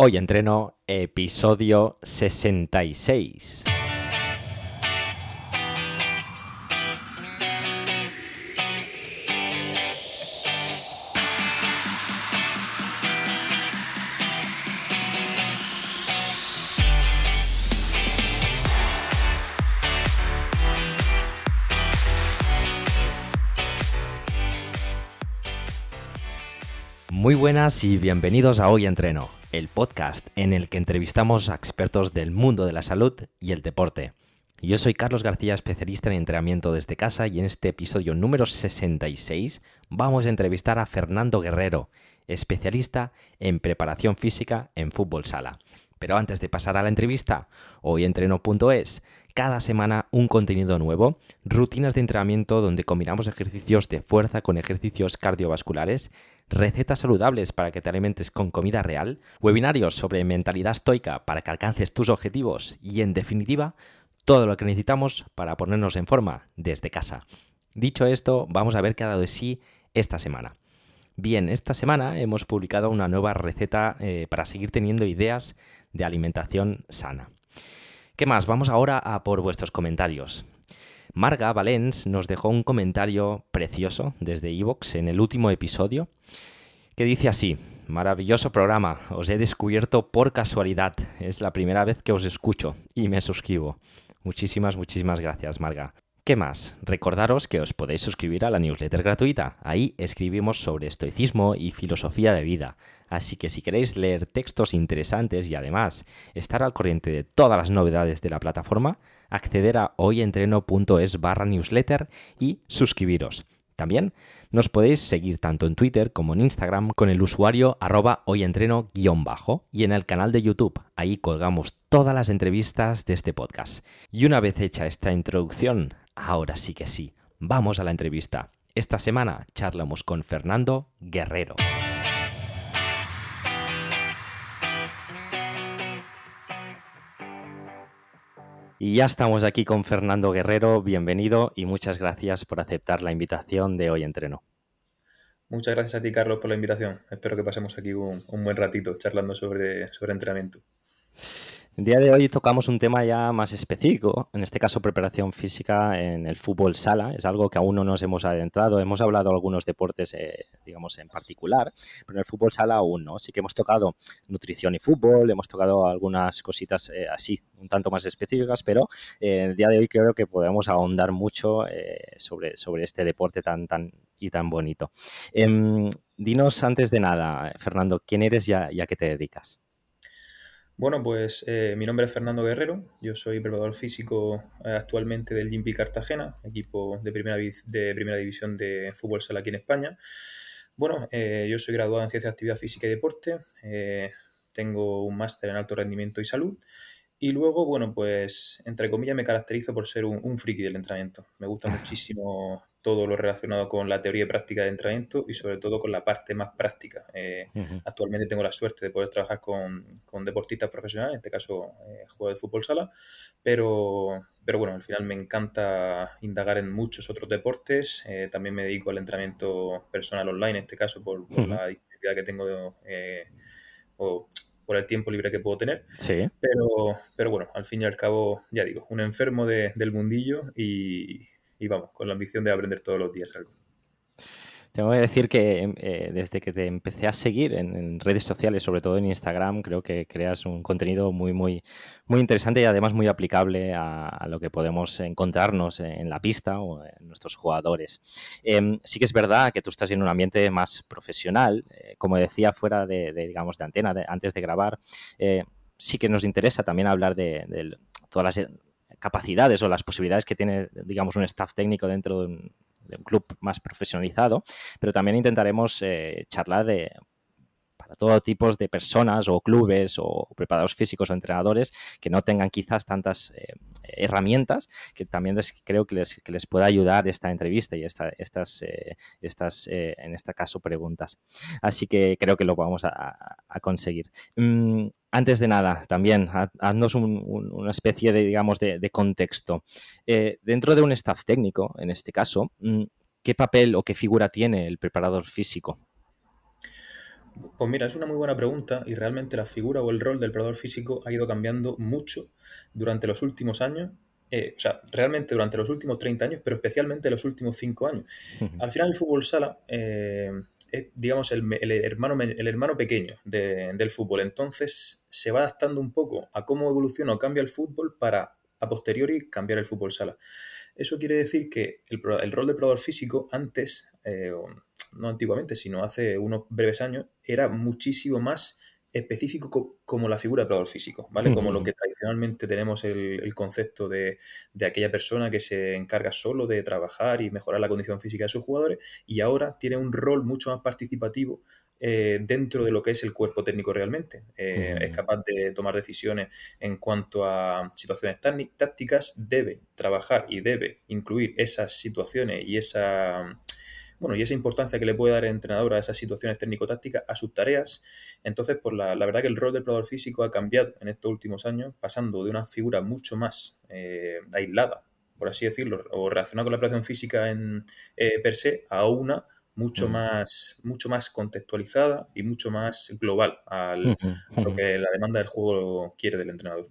Hoy entreno episodio 66. Muy buenas y bienvenidos a Hoy Entreno, el podcast en el que entrevistamos a expertos del mundo de la salud y el deporte. Yo soy Carlos García, especialista en entrenamiento desde casa y en este episodio número 66 vamos a entrevistar a Fernando Guerrero, especialista en preparación física en fútbol sala. Pero antes de pasar a la entrevista, hoyentreno.es, cada semana un contenido nuevo, rutinas de entrenamiento donde combinamos ejercicios de fuerza con ejercicios cardiovasculares, recetas saludables para que te alimentes con comida real, webinarios sobre mentalidad estoica para que alcances tus objetivos y en definitiva, todo lo que necesitamos para ponernos en forma desde casa. Dicho esto, vamos a ver qué ha dado de sí esta semana. Bien, esta semana hemos publicado una nueva receta eh, para seguir teniendo ideas de alimentación sana. ¿Qué más? Vamos ahora a por vuestros comentarios. Marga Valens nos dejó un comentario precioso desde Evox en el último episodio que dice así, maravilloso programa, os he descubierto por casualidad, es la primera vez que os escucho y me suscribo. Muchísimas, muchísimas gracias, Marga. ¿Qué más? Recordaros que os podéis suscribir a la newsletter gratuita. Ahí escribimos sobre estoicismo y filosofía de vida. Así que si queréis leer textos interesantes y además estar al corriente de todas las novedades de la plataforma, acceder a hoyentreno.es barra newsletter y suscribiros. También nos podéis seguir tanto en Twitter como en Instagram con el usuario arroba hoyentreno-bajo y en el canal de YouTube. Ahí colgamos todas las entrevistas de este podcast. Y una vez hecha esta introducción, ahora sí que sí, vamos a la entrevista. Esta semana charlamos con Fernando Guerrero. Y ya estamos aquí con Fernando Guerrero, bienvenido y muchas gracias por aceptar la invitación de Hoy Entreno. Muchas gracias a ti, Carlos, por la invitación. Espero que pasemos aquí un, buen ratito charlando sobre, sobre entrenamiento. El día de hoy tocamos un tema ya más específico, en este caso preparación física en el fútbol sala. Es algo que aún no nos hemos adentrado. Hemos hablado de algunos deportes, eh, digamos, en particular, pero en el fútbol sala aún no. Sí que hemos tocado nutrición y fútbol, hemos tocado algunas cositas eh, así, un tanto más específicas, pero eh, el día de hoy creo que podemos ahondar mucho sobre, sobre este deporte tan, tan y tan bonito. Em, dinos antes de nada, Fernando, ¿quién eres y a qué te dedicas? Bueno, pues eh, mi nombre es Fernando Guerrero, yo soy preparador físico eh, actualmente del Gimpi Cartagena, equipo de primera, de primera división de fútbol sala aquí en España. Bueno, eh, yo soy graduado en Ciencias de Actividad Física y Deporte, tengo un máster en alto rendimiento y salud y luego, bueno, pues entre comillas me caracterizo por ser un, friki del entrenamiento. Me gusta muchísimo todo lo relacionado con la teoría y práctica de entrenamiento y sobre todo con la parte más práctica. Eh, actualmente tengo la suerte de poder trabajar con, deportistas profesionales, en este caso eh, juego de fútbol sala, pero, pero bueno, al final me encanta indagar en muchos otros deportes. Eh, también me dedico al entrenamiento personal online, en este caso por, la disponibilidad que tengo de, o por el tiempo libre que puedo tener. Sí. Pero, pero bueno, al fin y al cabo, ya digo, un enfermo del mundillo y, y vamos, con la ambición de aprender todos los días algo. Tengo que decir que eh, desde que te empecé a seguir en, redes sociales, sobre todo en Instagram, creo que creas un contenido muy, muy, muy interesante y además muy aplicable a, lo que podemos encontrarnos en la pista o en nuestros jugadores. Em, sí que es verdad que tú estás en un ambiente más profesional, eh, como decía fuera de, digamos, de antena, antes de grabar. Eh, sí que nos interesa también hablar de, de todas las capacidades o las posibilidades que tiene, digamos, un staff técnico dentro de un, de un club más profesionalizado, pero también intentaremos eh, charlar de para todo tipo de personas o clubes o preparadores físicos o entrenadores que no tengan quizás tantas eh, herramientas, que también les, creo que les, que les pueda ayudar esta entrevista y esta, estas, eh, estas en este caso, preguntas. Así que creo que lo vamos a, conseguir. Mm, antes de nada, también, haznos una especie de, digamos, de, contexto. Eh, dentro de un staff técnico, en este caso, mm, ¿qué papel o qué figura tiene el preparador físico? Pues mira, es una muy buena pregunta y realmente la figura o el rol del preparador físico ha ido cambiando mucho durante los últimos años eh, o sea, realmente durante los últimos 30 años, pero especialmente los últimos 5 años. Al final el fútbol sala eh, es, digamos, el, hermano, el hermano pequeño del fútbol. Entonces se va adaptando un poco a cómo evoluciona o cambia el fútbol para a posteriori cambiar el fútbol sala. Eso quiere decir que el, rol de probador físico antes, eh, no antiguamente, sino hace unos breves años, era muchísimo más específico como la figura de probador físico, ¿vale? Como lo que tradicionalmente tenemos el, concepto de, aquella persona que se encarga solo de trabajar y mejorar la condición física de sus jugadores y ahora tiene un rol mucho más participativo eh, dentro de lo que es el cuerpo técnico realmente. Eh, es capaz de tomar decisiones en cuanto a situaciones tácticas, debe trabajar y debe incluir esas situaciones y esa bueno, y esa importancia que le puede dar el entrenador a esas situaciones técnico-tácticas, a sus tareas. Entonces, pues la, verdad que el rol del probador físico ha cambiado en estos últimos años, pasando de una figura mucho más eh, aislada, por así decirlo, o relacionada con la operación física en eh, per se, a una mucho más, mucho más contextualizada y mucho más global a lo que la demanda del juego quiere del entrenador.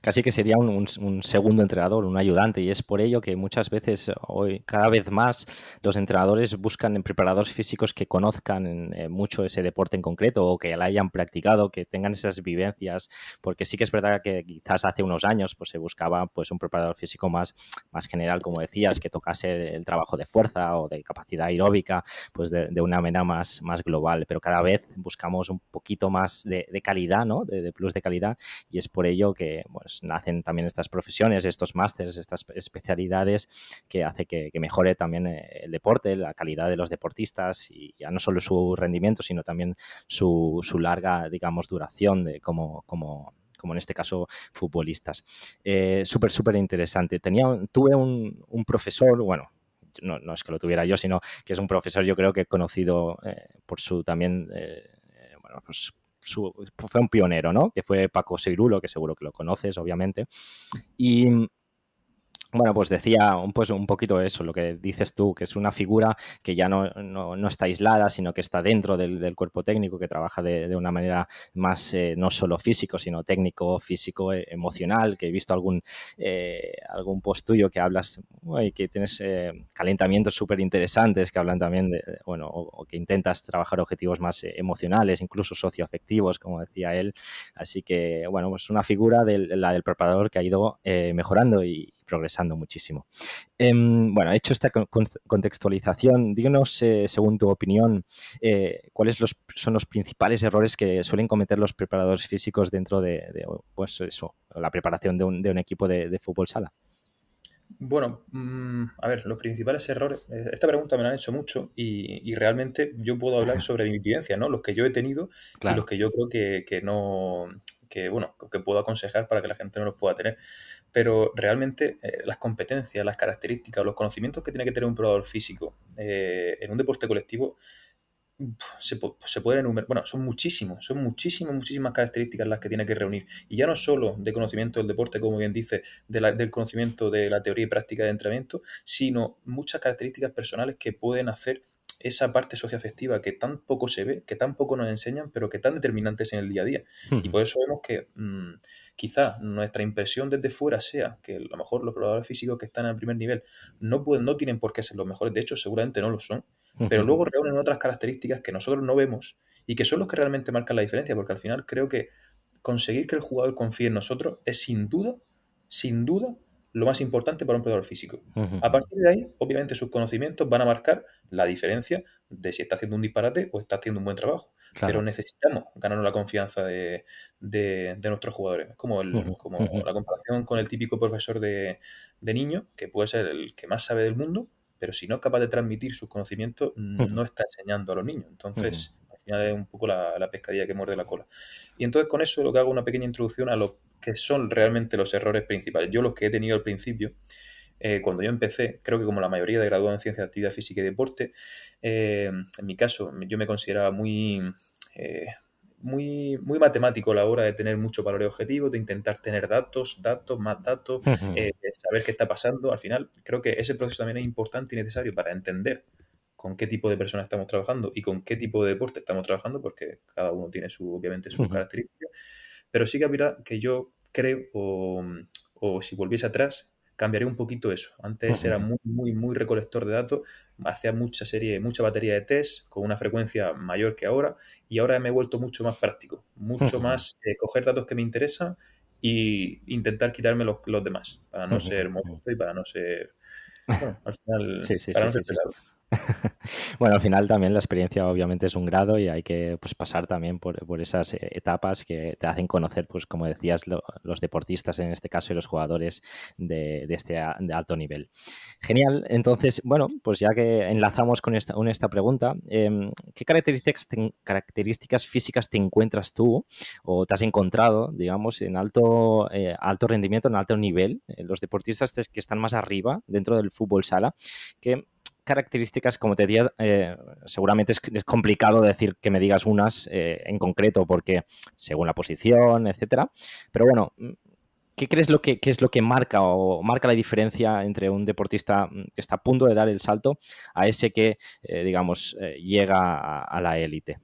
Casi que sería un, segundo entrenador, un ayudante, y es por ello que muchas veces, hoy cada vez más, los entrenadores buscan en preparadores físicos que conozcan eh, mucho ese deporte en concreto o que la hayan practicado, que tengan esas vivencias, porque sí que es verdad que quizás hace unos años pues, se buscaba pues, un preparador físico más, más general, como decías, que tocase el trabajo de fuerza o de capacidad aeróbica, pues de, una manera más, más global, pero cada vez buscamos un poquito más de, calidad, ¿no? De, de plus de calidad, y es por por ello que pues, nacen también estas profesiones, estos másters, estas especialidades que hace que, mejore también eh, el deporte, la calidad de los deportistas y ya no solo su rendimiento, sino también su, larga, digamos, duración de como, como como en este caso futbolistas. Eh, súper, súper interesante. Tenía, tuve un, profesor, bueno, no, es que lo tuviera yo, sino que es un profesor yo creo que conocido eh, por su también, bueno, pues fue un pionero, ¿no? Que fue Paco Seirulo, que seguro que lo conoces, obviamente. Y bueno, pues decía un, pues un poquito eso, lo que dices tú, que es una figura que ya no, no, está aislada, sino que está dentro del, cuerpo técnico, que trabaja de, una manera más eh, no solo físico, sino técnico, físico, eh, emocional, que he visto algún, eh, algún post tuyo que hablas, y que tienes calentamientos súper interesantes, que hablan también de, bueno, o, que intentas trabajar objetivos más emocionales, incluso socioafectivos, como decía él. Así que, bueno, pues una figura de la del preparador que ha ido mejorando y, progresando muchísimo. Em, bueno, hecho esta contextualización, díganos, eh, según tu opinión, eh, cuáles son los principales errores que suelen cometer los preparadores físicos dentro de, pues eso, la preparación de un, equipo de, fútbol sala. Bueno, mm, a ver, los principales errores. Eh, esta pregunta me la han hecho mucho y, realmente yo puedo hablar sobre mi vivencia, ¿no? Los que yo he tenido y los que yo creo que, no. Que, bueno, que puedo aconsejar para que la gente no los pueda tener pero realmente eh, las competencias, las características, los conocimientos que tiene que tener un probador físico eh, en un deporte colectivo se, pueden enumerar, bueno, son muchísimos, son muchísimas, muchísimas características las que tiene que reunir. Y ya no solo de conocimiento del deporte, como bien dice, del conocimiento de la teoría y práctica de entrenamiento, sino muchas características personales que pueden hacer esa parte socioafectiva que tan poco se ve, que tan poco nos enseñan, pero que tan determinantes en el día a día. Y por eso vemos que mm, quizás nuestra impresión desde fuera sea que a lo mejor los probadores físicos que están al primer nivel no, pueden, no tienen por qué ser los mejores, de hecho seguramente no lo son, pero luego reúnen otras características que nosotros no vemos y que son los que realmente marcan la diferencia, porque al final creo que conseguir que el jugador confíe en nosotros es sin duda, sin duda, lo más importante para un probador físico. A partir de ahí, obviamente, sus conocimientos van a marcar la diferencia de si está haciendo un disparate o está haciendo un buen trabajo. Pero necesitamos ganarnos la confianza de, nuestros jugadores. Como, el, como la comparación con el típico profesor de, de niño, que puede ser el que más sabe del mundo, pero si no es capaz de transmitir sus conocimientos, no está enseñando a los niños. Entonces, final es un poco la, la, pescadilla que muerde la cola. Y entonces con eso lo que hago una pequeña introducción a lo que son realmente los errores principales. Yo los que he tenido al principio, eh, cuando yo empecé, creo que como la mayoría de graduados en ciencias de actividad física y deporte, eh, en mi caso yo me consideraba muy... Eh, muy, muy matemático a la hora de tener mucho valor objetivo, de intentar tener datos, datos, más datos, saber qué está pasando. Al final, creo que ese proceso también es importante y necesario para entender con qué tipo de personas estamos trabajando y con qué tipo de deporte estamos trabajando, porque cada uno tiene su, obviamente sus características. Pero sí que, que yo creo, o, o si volviese atrás, cambiaría un poquito eso. Antes era muy, muy, muy recolector de datos, hacía mucha serie, mucha batería de test con una frecuencia mayor que ahora y ahora me he vuelto mucho más práctico, mucho más eh, coger datos que me interesan e intentar quitarme los, los demás para no ser molesto y para no ser, bueno, al final, para no ser pesado. bueno, al final también la experiencia obviamente es un grado y hay que pues, pasar también por, esas eh, etapas que te hacen conocer, pues como decías, los deportistas en este caso y los jugadores de, este de alto nivel. Genial, entonces, bueno, pues ya que enlazamos con esta, con esta pregunta, em, ¿qué características, características físicas te encuentras tú o te has encontrado, digamos, en alto, eh, alto rendimiento, en alto nivel, eh, los deportistas que están más arriba dentro del fútbol sala, que características, como te decía, eh, seguramente es, complicado decir que me digas unas eh, en concreto, porque según la posición, etcétera. Pero bueno, ¿qué crees lo que, es lo que marca o marca la diferencia entre un deportista que está a punto de dar el salto a ese que, eh, digamos, llega a la élite?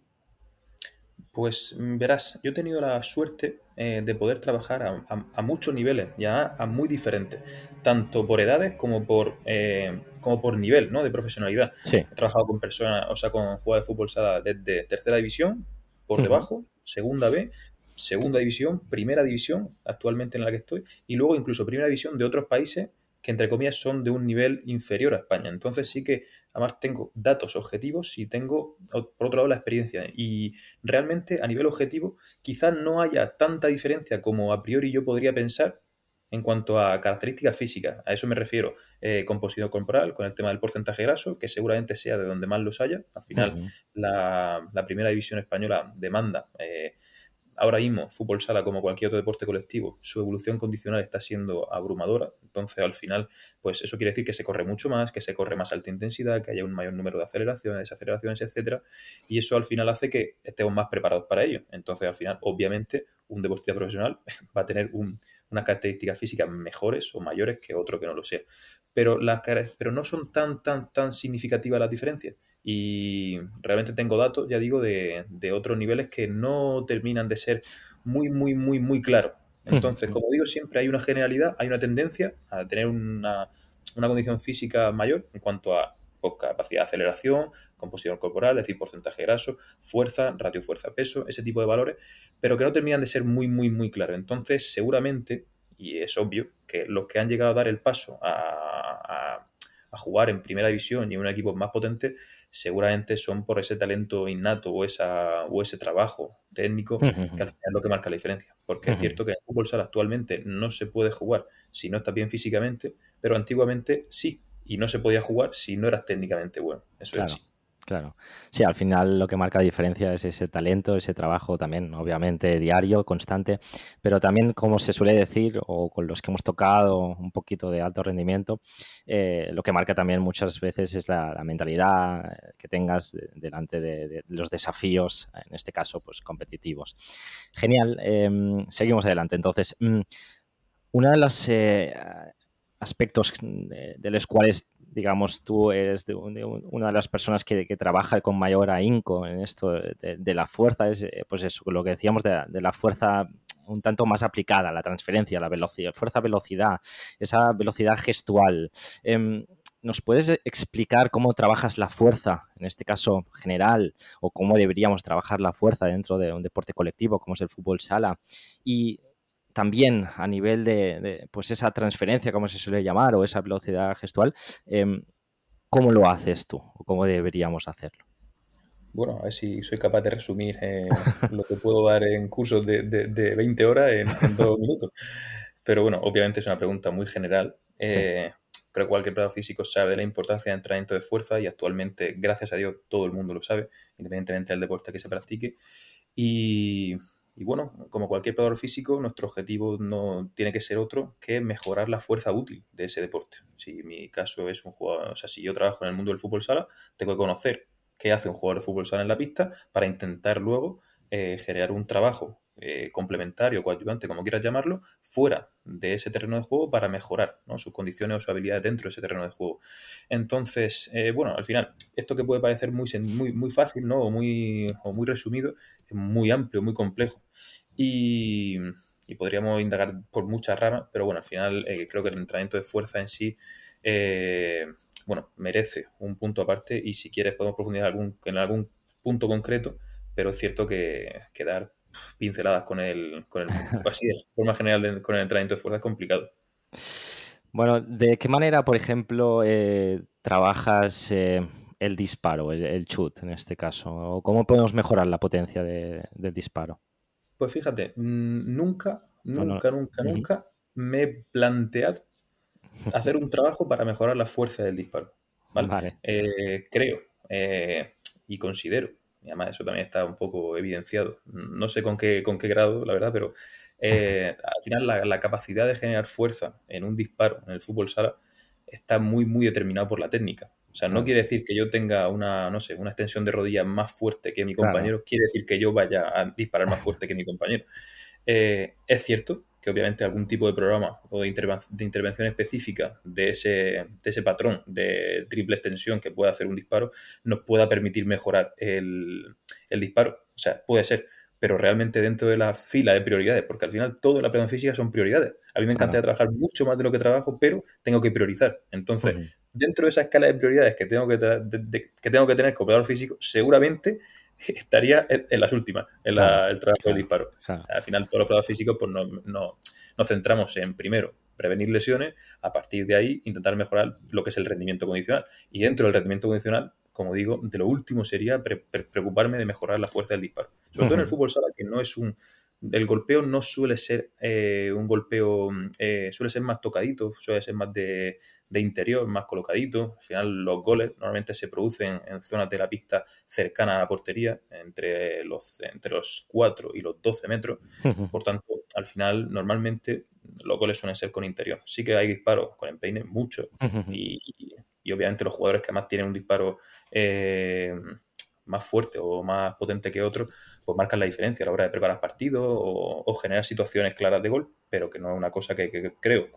Pues mm, verás, yo he tenido la suerte eh, de poder trabajar a, muchos niveles, ya a muy diferentes, tanto por edades como por, eh, como por nivel ¿no? de profesionalidad. He trabajado con personas, o sea, con jugadores de fútbol sala desde tercera división, por debajo, segunda B, segunda división, primera división, actualmente en la que estoy, y luego incluso primera división de otros países que entre comillas son de un nivel inferior a España. Entonces sí que además tengo datos objetivos y tengo por otro lado la experiencia. Y realmente a nivel objetivo quizás no haya tanta diferencia como a priori yo podría pensar en cuanto a características físicas. A eso me refiero eh, composición corporal, con el tema del porcentaje graso, que seguramente sea de donde más los haya. Al final, la, primera división española demanda eh, ahora mismo, fútbol sala, como cualquier otro deporte colectivo, su evolución condicional está siendo abrumadora. Entonces, al final, pues eso quiere decir que se corre mucho más, que se corre más alta intensidad, que haya un mayor número de aceleraciones, desaceleraciones, etcétera. Y eso al final hace que estemos más preparados para ello. Entonces, al final, obviamente, un deportista profesional va a tener unas características físicas mejores o mayores que otro que no lo sea. Pero, las, pero no son tan, tan, tan significativas las diferencias y realmente tengo datos, ya digo, de, otros niveles que no terminan de ser muy, muy, muy, muy claros. Entonces, como digo, siempre hay una generalidad, hay una tendencia a tener una, condición física mayor en cuanto a pues, capacidad de aceleración, composición corporal, es decir, porcentaje graso, fuerza, ratio fuerza-peso, ese tipo de valores, pero que no terminan de ser muy, muy, muy claros. Entonces, seguramente, y es obvio, que los que han llegado a dar el paso a a jugar en primera división y en un equipo más potente, seguramente son por ese talento innato o, esa, o ese trabajo técnico que al final es lo que marca la diferencia. Porque es cierto que en el fútbol sala actualmente no se puede jugar si no estás bien físicamente, pero antiguamente sí, y no se podía jugar si no eras técnicamente bueno. Eso es así. Claro. Sí, al final lo que marca la diferencia es ese talento, ese trabajo también, obviamente diario, constante, pero también, como se suele decir, o con los que hemos tocado un poquito de alto rendimiento, eh, lo que marca también muchas veces es la, mentalidad que tengas delante de, los desafíos, en este caso, pues competitivos. Genial. Em, seguimos adelante. Entonces, mm, uno de los eh, aspectos de los cuales digamos, tú eres una de las personas que, trabaja con mayor ahínco en esto de, la fuerza, es eh, pues eso, lo que decíamos de, la fuerza un tanto más aplicada, la transferencia, la velocidad, fuerza-velocidad, esa velocidad gestual. Em, ¿Nos puedes explicar cómo trabajas la fuerza, en este caso general, o cómo deberíamos trabajar la fuerza dentro de un deporte colectivo como es el fútbol sala? Y también a nivel de, pues esa transferencia, como se suele llamar, o esa velocidad gestual, em, ¿cómo lo haces tú o cómo deberíamos hacerlo? Bueno, a ver si soy capaz de resumir eh, lo que puedo dar en cursos de, de, 20 horas en, dos minutos. Pero bueno, obviamente es una pregunta muy general. Eh, creo que cualquier preparador físico sabe de la importancia del entrenamiento de fuerza y actualmente, gracias a Dios, todo el mundo lo sabe, independientemente del deporte que se practique. Y y bueno, como cualquier preparador físico, nuestro objetivo no tiene que ser otro que mejorar la fuerza útil de ese deporte. Si mi caso es un jugador, o sea, si yo trabajo en el mundo del fútbol sala, tengo que conocer qué hace un jugador de fútbol sala en la pista para intentar luego eh, generar un trabajo eh, complementario, coadyuvante, como quieras llamarlo, fuera de ese terreno de juego para mejorar sus condiciones o sus habilidades dentro de ese terreno de juego. Entonces, eh, bueno, al final, esto que puede parecer muy, muy, muy fácil ¿no? o, muy, o muy resumido, es muy amplio, muy complejo. Y, podríamos indagar por muchas ramas, pero bueno, al final eh, creo que el entrenamiento de fuerza en sí, bueno, merece un punto aparte y si quieres podemos profundizar algún, en algún punto concreto, pero es cierto que, que dar pinceladas con el, con el así de forma general con el entrenamiento de fuerza es complicado. Bueno, ¿de qué manera, por ejemplo, eh, trabajas eh, el disparo, el, shoot en este caso? ¿O cómo podemos mejorar la potencia del disparo? Pues fíjate, mm, nunca, nunca, nunca, nunca me he planteado hacer un trabajo para mejorar la fuerza del disparo. ¿vale? Eh, creo y considero y además eso también está un poco evidenciado. No sé con qué, con qué grado, la verdad, pero eh, al final la, capacidad de generar fuerza en un disparo en el fútbol sala está muy, muy determinado por la técnica. O sea, no quiere decir que yo tenga una, no sé, una extensión de rodilla más fuerte que mi compañero, quiere decir que yo vaya a disparar más fuerte que mi compañero. Eh, es cierto que obviamente algún tipo de programa o de, intervención específica de ese, de ese patrón de triple extensión que pueda hacer un disparo nos pueda permitir mejorar el, disparo. O sea, puede ser, pero realmente dentro de la fila de prioridades, porque al final toda la preparación física son prioridades. A mí me encanta trabajar mucho más de lo que trabajo, pero tengo que priorizar. Entonces, dentro de esa escala de prioridades que tengo que, que tengo que tener como operador físico, seguramente estaría en, las últimas, en el trabajo de disparo. Al final, todos los pruebas físicos, pues no, nos centramos en, primero, prevenir lesiones, a partir de ahí intentar mejorar lo que es el rendimiento condicional. Y dentro del rendimiento condicional, como digo, de lo último sería preocuparme de mejorar la fuerza del disparo. Sobre todo en el fútbol sala, que no es un, el golpeo no suele ser eh, un golpeo, eh, suele ser más tocadito, suele ser más de, interior, más colocadito. Al final los goles normalmente se producen en zonas de la pista cercana a la portería, entre los, entre los 4 y los 12 metros. Por tanto, al final normalmente los goles suelen ser con interior. Sí que hay disparos con empeine, mucho. y, obviamente los jugadores que más tienen un disparo... Eh, más fuerte o más potente que otro, pues marcan la diferencia a la hora de preparar partidos o, generar situaciones claras de gol, pero que no es una cosa que, creo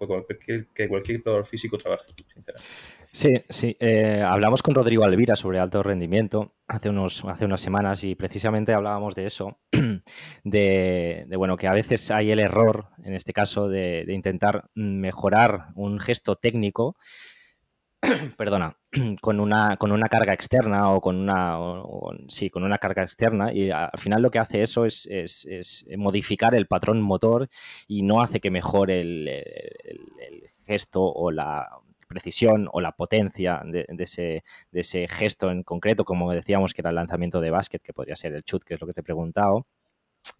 que cualquier, jugador físico trabaje, sinceramente. Sí, sí. Eh, hablamos con Rodrigo Alvira sobre alto rendimiento hace, unos, hace unas semanas y precisamente hablábamos de eso, de, bueno, que a veces hay el error, en este caso, de intentar mejorar un gesto técnico perdona, con una, con una carga externa o con una, sí, con una carga externa y al final lo que hace eso es, modificar el patrón motor y no hace que mejore el, gesto o la precisión o la potencia de, ese, de ese gesto en concreto, como decíamos que era el lanzamiento de básquet, que podría ser el chut, que es lo que te he preguntado.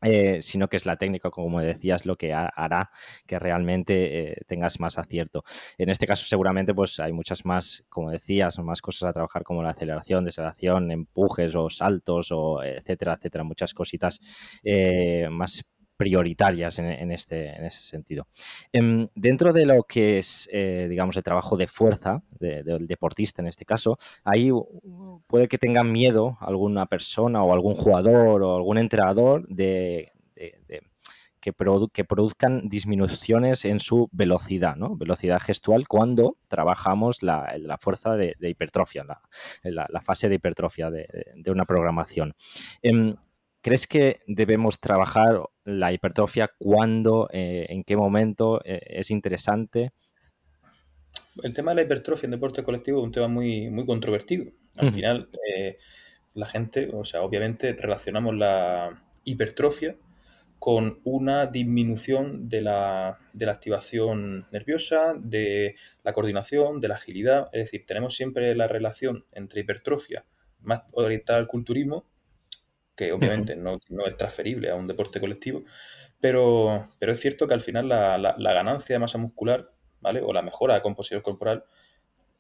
Eh, sino que es la técnica, como decías, lo que hará que realmente eh, tengas más acierto. En este caso, seguramente, pues hay muchas más, como decías, más cosas a trabajar como la aceleración, desaceleración, empujes o saltos, o etcétera, etcétera, muchas cositas eh, más prioritarias en, este, en ese sentido. Em, dentro de lo que es, eh, digamos, el trabajo de fuerza del deportista en este caso, ahí puede que tenga miedo alguna persona o algún jugador o algún entrenador de, que, produzcan disminuciones en su velocidad, ¿no? Velocidad gestual cuando trabajamos la, fuerza de, hipertrofia, la, fase de hipertrofia de, una programación. Em, ¿Crees que debemos trabajar la hipertrofia cuándo, eh, en qué momento eh, es interesante? El tema de la hipertrofia en deporte colectivo es un tema muy, muy controvertido. Al final, eh, la gente, o sea, obviamente relacionamos la hipertrofia con una disminución de la, de la, activación nerviosa, de la coordinación, de la agilidad. Es decir, tenemos siempre la relación entre hipertrofia más orientada al culturismo que obviamente no, es transferible a un deporte colectivo, pero, pero es cierto que al final la, ganancia de masa muscular, ¿vale? O la mejora de composición corporal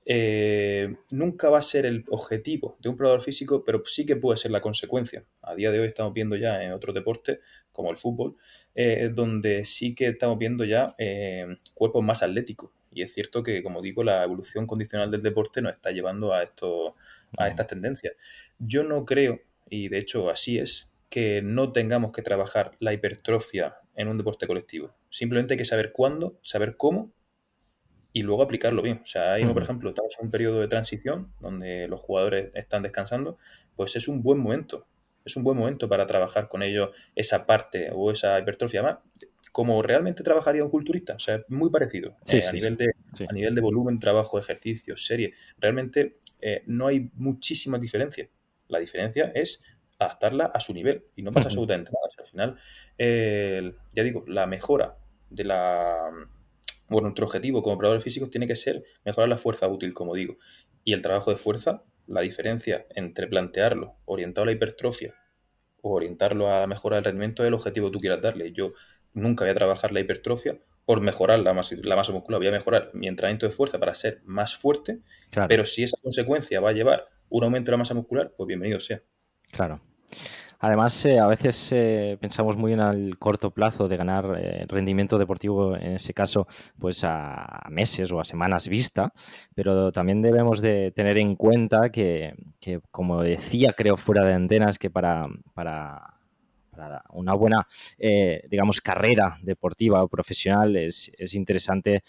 eh, nunca va a ser el objetivo de un probador físico, pero sí que puede ser la consecuencia. A día de hoy estamos viendo ya en otros deportes, como el fútbol, eh, donde sí que estamos viendo ya eh, cuerpos más atléticos. Y es cierto que, como digo, la evolución condicional del deporte nos está llevando a, esto, a estas tendencias. Yo no creo y de hecho así es, que no tengamos que trabajar la hipertrofia en un deporte colectivo. Simplemente hay que saber cuándo, saber cómo y luego aplicarlo bien. O sea, ahí, por ejemplo, estamos en un periodo de transición donde los jugadores están descansando, pues es un buen momento. Es un buen momento para trabajar con ellos esa parte o esa hipertrofia. más como realmente trabajaría un culturista. O sea, muy parecido. Eh, a, nivel de, a nivel de volumen, trabajo, ejercicio, serie. Realmente eh, no hay muchísimas diferencias. La diferencia es adaptarla a su nivel y no pasa absolutamente nada. al final, ya digo, la mejora de la bueno, nuestro objetivo como operadores físicos tiene que ser mejorar la fuerza útil, como digo. Y el trabajo de fuerza, la diferencia entre plantearlo orientado a la hipertrofia o orientarlo a la mejora del rendimiento es el objetivo que tú quieras darle. Yo nunca voy a trabajar la hipertrofia por mejorar la masa, la masa muscular, voy a mejorar mi entrenamiento de fuerza para ser más fuerte, pero si esa consecuencia va a llevar un aumento de la masa muscular, pues bienvenido sea. Claro. Además, eh, a veces eh, pensamos muy en el corto plazo de ganar eh, rendimiento deportivo, en ese caso, pues a meses o a semanas vista, pero también debemos de tener en cuenta que, como decía, creo, fuera de antenas, que para, para una buena, digamos, carrera deportiva o profesional es, es interesante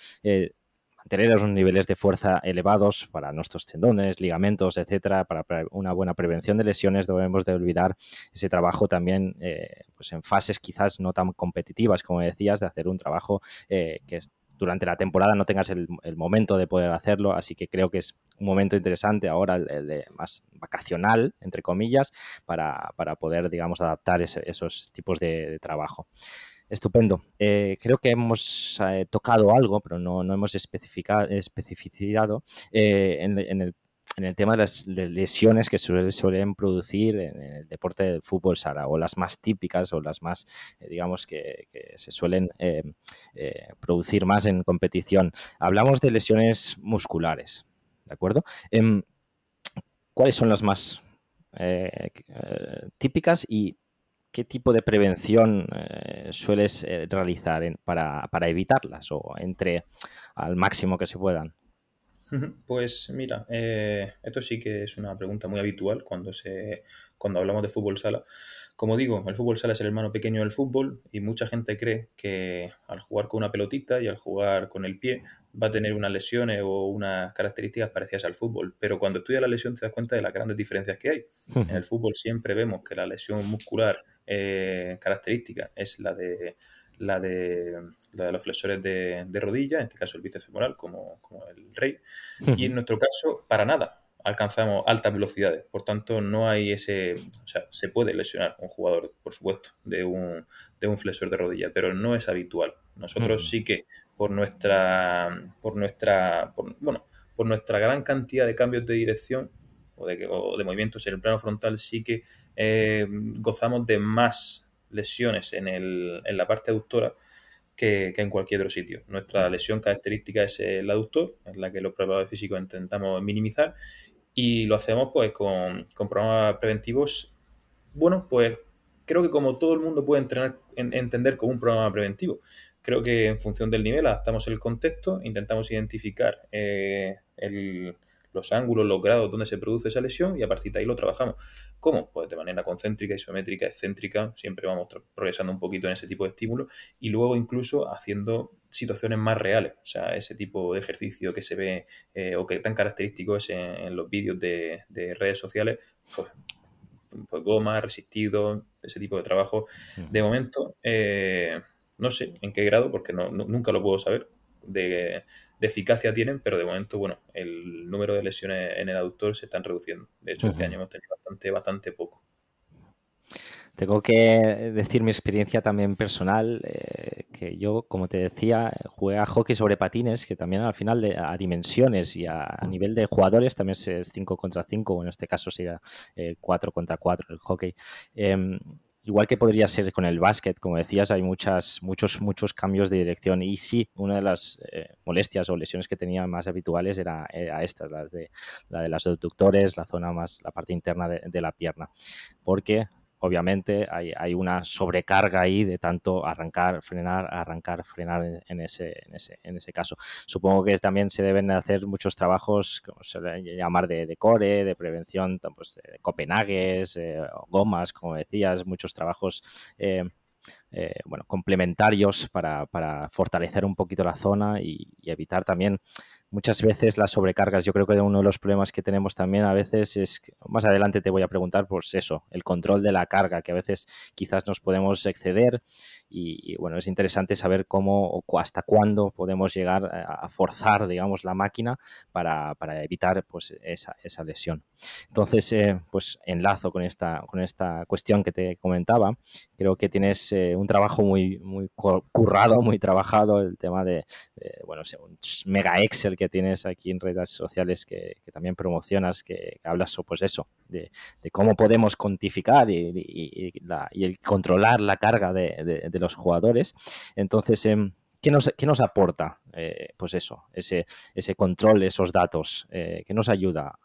tener unos niveles de fuerza elevados para nuestros tendones, ligamentos, etcétera, para, una buena prevención de lesiones, debemos de olvidar ese trabajo también eh, pues en fases quizás no tan competitivas, como decías, de hacer un trabajo eh, que durante la temporada no tengas el, momento de poder hacerlo, así que creo que es un momento interesante ahora el, más vacacional, entre comillas, para, poder, digamos, adaptar esos tipos de trabajo. Estupendo. Eh, creo que hemos eh, tocado algo, pero no, hemos especificado, eh, en, el, tema de las lesiones que suelen producir en el deporte del fútbol sala, o las más típicas o las más, digamos, que, se suelen producir más en competición. Hablamos de lesiones musculares, ¿de acuerdo? Em, ¿Cuáles son las más típicas y ¿qué tipo de prevención eh, sueles eh, realizar para, evitarlas o entre al máximo que se puedan? Pues mira, eh, esto sí que es una pregunta muy habitual cuando, se, cuando hablamos de fútbol sala. Como digo, el fútbol sala es el hermano pequeño del fútbol y mucha gente cree que al jugar con una pelotita y al jugar con el pie va a tener unas lesiones o unas características parecidas al fútbol. Pero cuando estudias la lesión te das cuenta de las grandes diferencias que hay. En el fútbol siempre vemos que la lesión muscular eh, característica es la de la de, la de los flexores de, rodilla, en este caso el bíceps femoral, como, como el rey. Y en nuestro caso, para nada alcanzamos altas velocidades. Por tanto, no hay ese. O sea, se puede lesionar un jugador, por supuesto, de un, de un flexor de rodilla, pero no es habitual. Nosotros sí que, por nuestra. Por nuestra. bueno, por nuestra gran cantidad de cambios de dirección o de, o de movimientos en el plano frontal, sí que eh, gozamos de más lesiones en, el, en la parte aductora que, en cualquier otro sitio. Nuestra lesión característica es el aductor, en la que los preparadores físicos intentamos minimizar y lo hacemos pues con, con programas preventivos. Bueno, pues creo que como todo el mundo puede entrenar, entender como un programa preventivo. Creo que en función del nivel adaptamos el contexto, intentamos identificar eh, el, los ángulos, los grados donde se produce esa lesión y a partir de ahí lo trabajamos. ¿Cómo? Pues de manera concéntrica, isométrica, excéntrica, siempre vamos progresando un poquito en ese tipo de estímulos y luego incluso haciendo situaciones más reales, o sea, ese tipo de ejercicio que se ve eh, o que tan característico es en, los vídeos de, redes sociales, pues, pues, goma, resistido, ese tipo de trabajo. De momento, eh, no sé en qué grado, porque nunca lo puedo saber, de, eficacia tienen, pero de momento, bueno, el número de lesiones en el aductor se están reduciendo. De hecho, este año hemos tenido bastante, bastante poco. Tengo que decir mi experiencia también personal, eh, que yo, como te decía, jugué a hockey sobre patines, que también al final de, a dimensiones y a, nivel de jugadores también es 5 contra 5, o en este caso sería 4 eh, contra 4 el hockey. Em, igual que podría ser con el básquet, como decías, hay muchas, muchos, muchos cambios de dirección. Y sí, una de las eh, molestias o lesiones que tenía más habituales era, esta, la de, la de los abductores, la zona más, la parte interna de, la pierna. Porque obviamente hay, una sobrecarga ahí de tanto arrancar, frenar, arrancar, frenar en, ese, en, ese, caso. Supongo que también se deben hacer muchos trabajos, como se llamar de, core, de prevención, pues, de copenagues, eh, gomas, como decías, muchos trabajos. Eh, eh, bueno, complementarios para, fortalecer un poquito la zona y evitar también muchas veces las sobrecargas. Yo creo que uno de los problemas que tenemos también a veces es, más adelante te voy a preguntar, pues eso, el control de la carga, que a veces quizás nos podemos exceder y, bueno, es interesante saber cómo o hasta cuándo podemos llegar a forzar, digamos, la máquina para, evitar pues esa, esa lesión. Entonces, eh, pues enlazo con esta, con esta cuestión que te comentaba. Creo que tienes eh, un trabajo muy, muy currado, muy trabajado, el tema de, bueno, un mega Excel que tienes aquí en redes sociales que, también promocionas, que, hablas pues eso, de, cómo podemos cuantificar y, el controlar la carga de, los jugadores. Entonces, em, ¿qué nos, qué aporta? Eh, pues eso, ese, control, esos datos, eh, que nos ayuda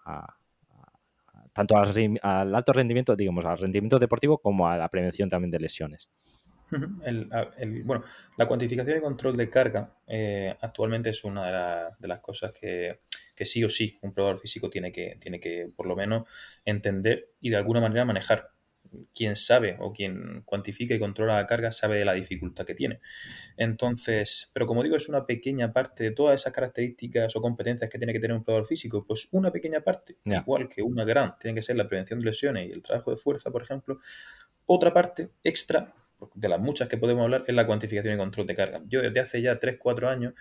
tanto al, al, alto rendimiento, digamos, al rendimiento deportivo como a la prevención también de lesiones. El, bueno, la cuantificación y control de carga eh, actualmente es una de, las cosas que, sí o sí un probador físico tiene que, tiene que por lo menos entender y de alguna manera manejar. Quien sabe o quien cuantifica y controla la carga sabe de la dificultad que tiene. Entonces, pero como digo, es una pequeña parte de todas esas características o competencias que tiene que tener un probador físico, pues una pequeña parte, igual que una gran, tiene que ser la prevención de lesiones y el trabajo de fuerza, por ejemplo. Otra parte extra de las muchas que podemos hablar, es la cuantificación y control de carga. Yo desde hace ya 3-4 años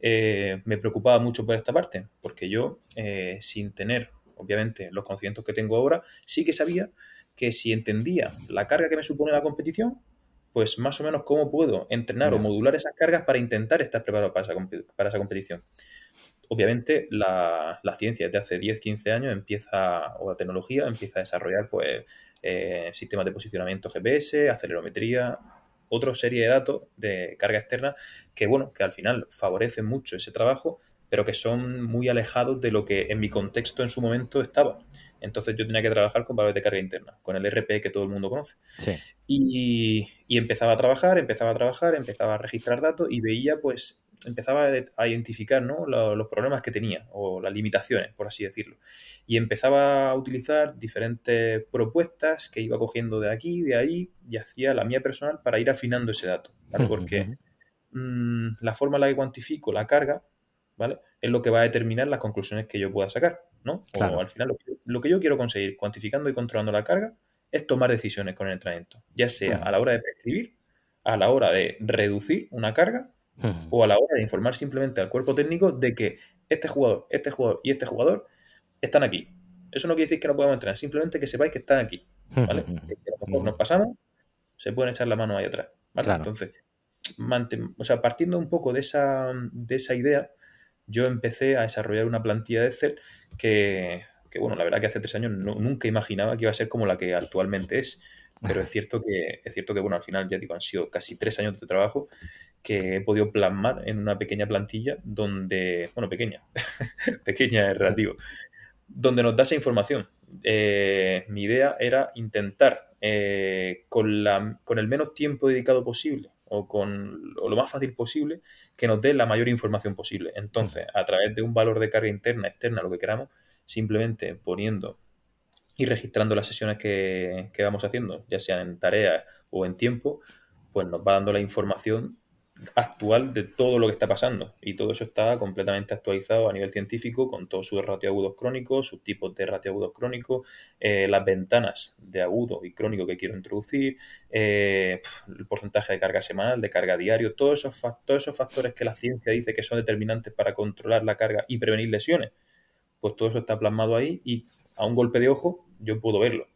eh, me preocupaba mucho por esta parte, porque yo, eh, sin tener, obviamente, los conocimientos que tengo ahora, sí que sabía que si entendía la carga que me supone la competición, pues más o menos cómo puedo entrenar o modular esas cargas para intentar estar preparado para esa, para esa competición. Obviamente la, la, ciencia desde hace 10-15 años empieza, o la tecnología empieza a desarrollar pues eh, sistemas de posicionamiento GPS, acelerometría, otra serie de datos de carga externa que, bueno, que al final favorecen mucho ese trabajo, pero que son muy alejados de lo que en mi contexto en su momento estaba. Entonces yo tenía que trabajar con valores de carga interna, con el RP que todo el mundo conoce. Y, y, empezaba a trabajar, empezaba a trabajar, empezaba a registrar datos y veía pues empezaba a identificar los, problemas que tenía o las limitaciones, por así decirlo. Y empezaba a utilizar diferentes propuestas que iba cogiendo de aquí, de ahí, y hacía la mía personal para ir afinando ese dato. Porque mm, la forma en la que cuantifico la carga ¿vale? es lo que va a determinar las conclusiones que yo pueda sacar. ¿no? O al final, lo que, yo quiero conseguir cuantificando y controlando la carga es tomar decisiones con el entrenamiento, ya sea a la hora de prescribir, a la hora de reducir una carga o a la hora de informar simplemente al cuerpo técnico de que este jugador, este jugador y este jugador están aquí. Eso no quiere decir que no podamos entrenar, simplemente que sepáis que están aquí. ¿vale? Que si a lo mejor nos pasamos, se pueden echar la mano ahí atrás. Entonces, o sea, partiendo un poco de esa, de esa idea, yo empecé a desarrollar una plantilla de Excel que, que bueno, la verdad que hace tres años nunca imaginaba que iba a ser como la que actualmente es. Pero es cierto que, es cierto que bueno, al final ya digo, han sido casi tres años de trabajo que he podido plasmar en una pequeña plantilla donde, bueno, pequeña, pequeña es relativo, donde nos da esa información. Eh, mi idea era intentar, eh, con, la, con el menos tiempo dedicado posible o con o lo más fácil posible, que nos dé la mayor información posible. Entonces, a través de un valor de carga interna, externa, lo que queramos, simplemente poniendo y registrando las sesiones que, que vamos haciendo, ya sea en tareas o en tiempo, pues nos va dando la información actual de todo lo que está pasando. Y todo eso está completamente actualizado a nivel científico con todos sus agudos crónicos, sus tipos de agudos crónicos, eh, las ventanas de agudo y crónico que quiero introducir, eh, el porcentaje de carga semanal, de carga diario, todos esos, todos esos factores que la ciencia dice que son determinantes para controlar la carga y prevenir lesiones. Pues todo eso está plasmado ahí y a un golpe de ojo yo puedo verlo.